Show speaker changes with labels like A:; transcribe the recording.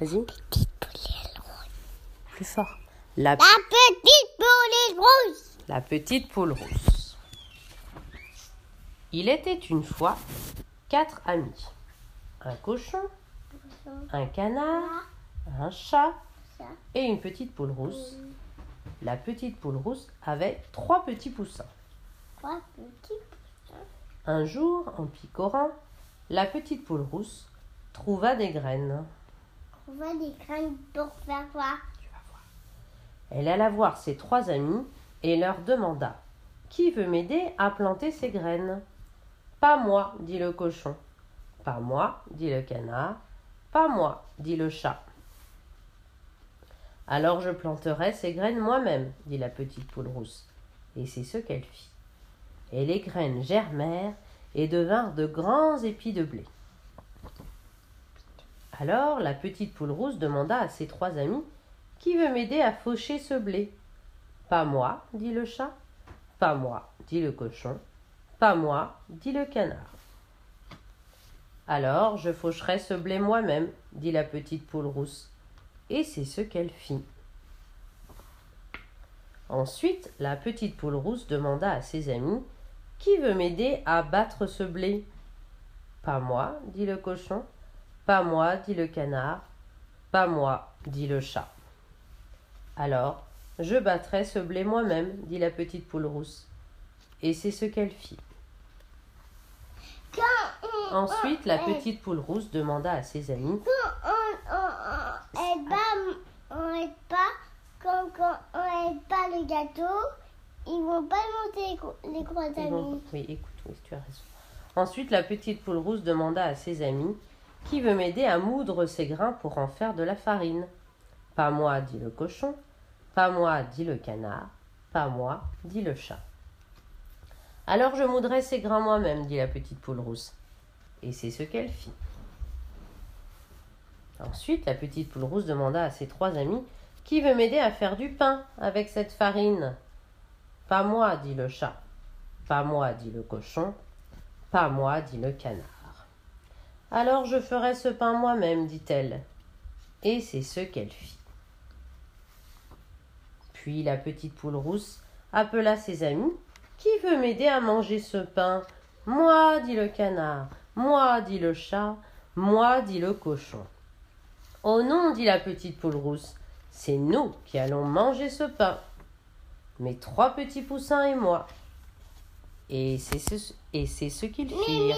A: Vas-y.
B: Petite
A: Plus fort. La,
B: La petite poule rouge.
A: la petite poule rousse. Il était une fois quatre amis. Un cochon, un canard, un chat et une petite poule rousse. La petite poule rousse avait trois petits poussins.
B: Trois petits
A: Un jour, en picorant, la petite poule rousse trouva des graines.
B: Des pour faire quoi
A: Elle alla voir ses trois amis et leur demanda Qui veut m'aider à planter ces graines? Pas moi, dit le cochon. Pas moi, dit le canard. Pas moi, dit le chat. Alors je planterai ces graines moi-même, dit la petite poule rousse. Et c'est ce qu'elle fit. Et les graines germèrent et devinrent de grands épis de blé. Alors la petite poule rousse demanda à ses trois amis Qui veut m'aider à faucher ce blé Pas moi, dit le chat. Pas moi, dit le cochon. Pas moi, dit le canard. Alors je faucherai ce blé moi-même, dit la petite poule rousse. Et c'est ce qu'elle fit. Ensuite, la petite poule rousse demanda à ses amis Qui veut m'aider à battre ce blé Pas moi, dit le cochon. Pas moi, dit le canard. Pas moi, dit le chat. Alors, je battrai ce blé moi-même, dit la petite poule rousse. Et c'est ce qu'elle fit.
B: Quand
A: Ensuite, la petite poule rousse demanda à ses amis
B: on, on aide pas, on aide pas, quand, quand on aide pas le gâteau, ils vont pas monter les,
A: vont-
B: amis.
A: Oui, écoute, oui, tu as raison. Ensuite, la petite poule rousse demanda à ses amis Qui veut m'aider à moudre ces grains pour en faire de la farine Pas moi, dit le cochon. Pas moi, dit le canard. Pas moi, dit le chat. Alors je moudrai ces grains moi-même, dit la petite poule rousse. Et c'est ce qu'elle fit. Ensuite, la petite poule rousse demanda à ses trois amis Qui veut m'aider à faire du pain avec cette farine? Pas moi, dit le chat. Pas moi, dit le cochon. Pas moi, dit le canard. Alors je ferai ce pain moi-même, dit-elle. Et c'est ce qu'elle fit. Puis la petite poule rousse appela ses amis. Qui veut m'aider à manger ce pain? Moi, dit le canard. Moi, dit le chat. Moi, dit le cochon. Oh non, dit la petite poule rousse. C'est nous qui allons manger ce pain. Mes trois petits poussins et moi. Et c'est ce, et c'est ce qu'ils firent.